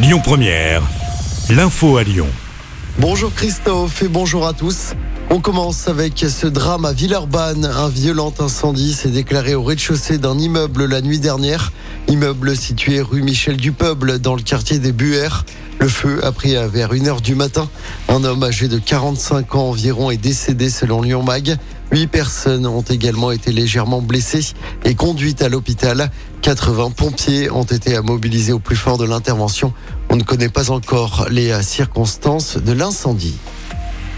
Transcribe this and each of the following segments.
Lyon Première, l'info à Lyon. Bonjour Christophe et bonjour à tous. On commence avec ce drame à Villeurbanne. Un violent incendie s'est déclaré au rez-de-chaussée d'un immeuble la nuit dernière. Immeuble situé rue Michel du Peuple dans le quartier des Buères. Le feu a pris vers 1h du matin. Un homme âgé de 45 ans environ est décédé selon Lyon Mag. Huit personnes ont également été légèrement blessées et conduites à l'hôpital. 80 pompiers ont été mobilisés au plus fort de l'intervention. On ne connaît pas encore les circonstances de l'incendie.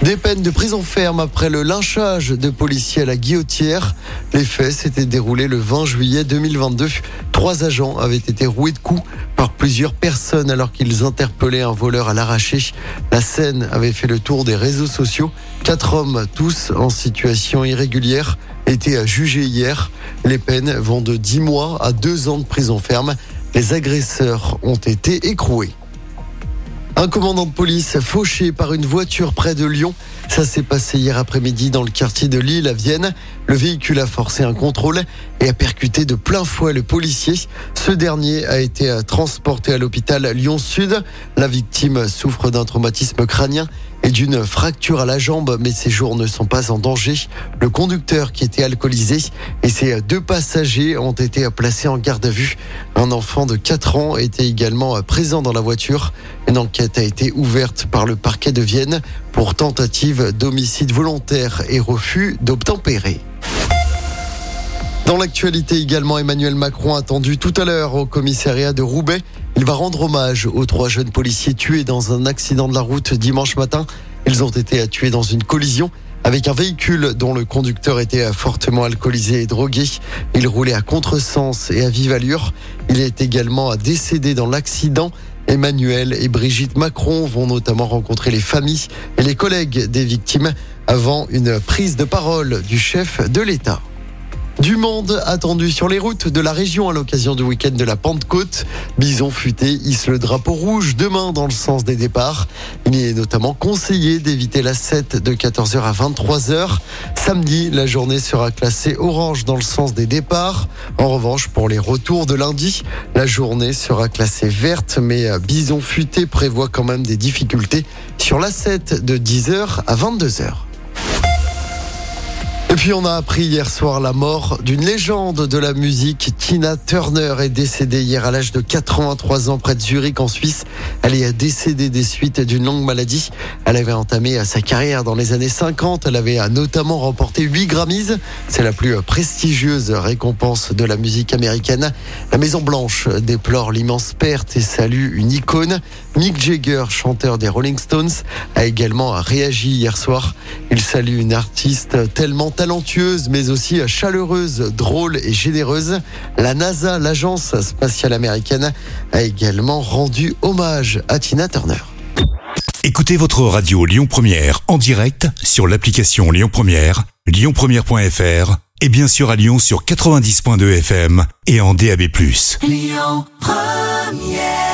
Des peines de prison ferme après le lynchage de policiers à la guillotière. Les faits s'étaient déroulés le 20 juillet 2022. Trois agents avaient été roués de coups par plusieurs personnes alors qu'ils interpellaient un voleur à l'arraché. La scène avait fait le tour des réseaux sociaux. Quatre hommes, tous en situation irrégulière, étaient jugés hier. Les peines vont de 10 mois à 2 ans de prison ferme. Les agresseurs ont été écroués. Un commandant de police fauché par une voiture près de Lyon. Ça s'est passé hier après-midi dans le quartier de Lille à Vienne. Le véhicule a forcé un contrôle et a percuté de plein fouet le policier. Ce dernier a été transporté à l'hôpital Lyon-Sud. La victime souffre d'un traumatisme crânien et d'une fracture à la jambe, mais ses jours ne sont pas en danger. Le conducteur qui était alcoolisé et ses deux passagers ont été placés en garde à vue. Un enfant de 4 ans était également présent dans la voiture. Une enquête a été ouverte par le parquet de Vienne pour tentative d'homicide volontaire et refus d'obtempérer. Dans l'actualité également, Emmanuel Macron attendu tout à l'heure au commissariat de Roubaix. Il va rendre hommage aux trois jeunes policiers tués dans un accident de la route dimanche matin. Ils ont été tués dans une collision avec un véhicule dont le conducteur était fortement alcoolisé et drogué. Il roulait à contresens et à vive allure. Il est également décédé dans l'accident. Emmanuel et Brigitte Macron vont notamment rencontrer les familles et les collègues des victimes avant une prise de parole du chef de l'État. Du monde attendu sur les routes de la région à l'occasion du week-end de la Pentecôte. Bison futé hisse le drapeau rouge demain dans le sens des départs. Il est notamment conseillé d'éviter la 7 de 14h à 23h. Samedi, la journée sera classée orange dans le sens des départs. En revanche, pour les retours de lundi, la journée sera classée verte, mais Bison futé prévoit quand même des difficultés sur la 7 de 10h à 22h. Puis on a appris hier soir la mort d'une légende de la musique. Tina Turner est décédée hier à l'âge de 83 ans près de Zurich en Suisse. Elle est décédée des suites d'une longue maladie. Elle avait entamé sa carrière dans les années 50. Elle avait notamment remporté 8 Grammys. C'est la plus prestigieuse récompense de la musique américaine. La Maison Blanche déplore l'immense perte et salue une icône. Mick Jagger, chanteur des Rolling Stones, a également réagi hier soir. Il salue une artiste tellement talentueuse, mais aussi chaleureuse, drôle et généreuse. La NASA, l'agence spatiale américaine, a également rendu hommage à Tina Turner. Écoutez votre radio Lyon Première en direct sur l'application Lyon Première, lyonpremière.fr et bien sûr à Lyon sur 90.2 FM et en DAB+. Lyon Première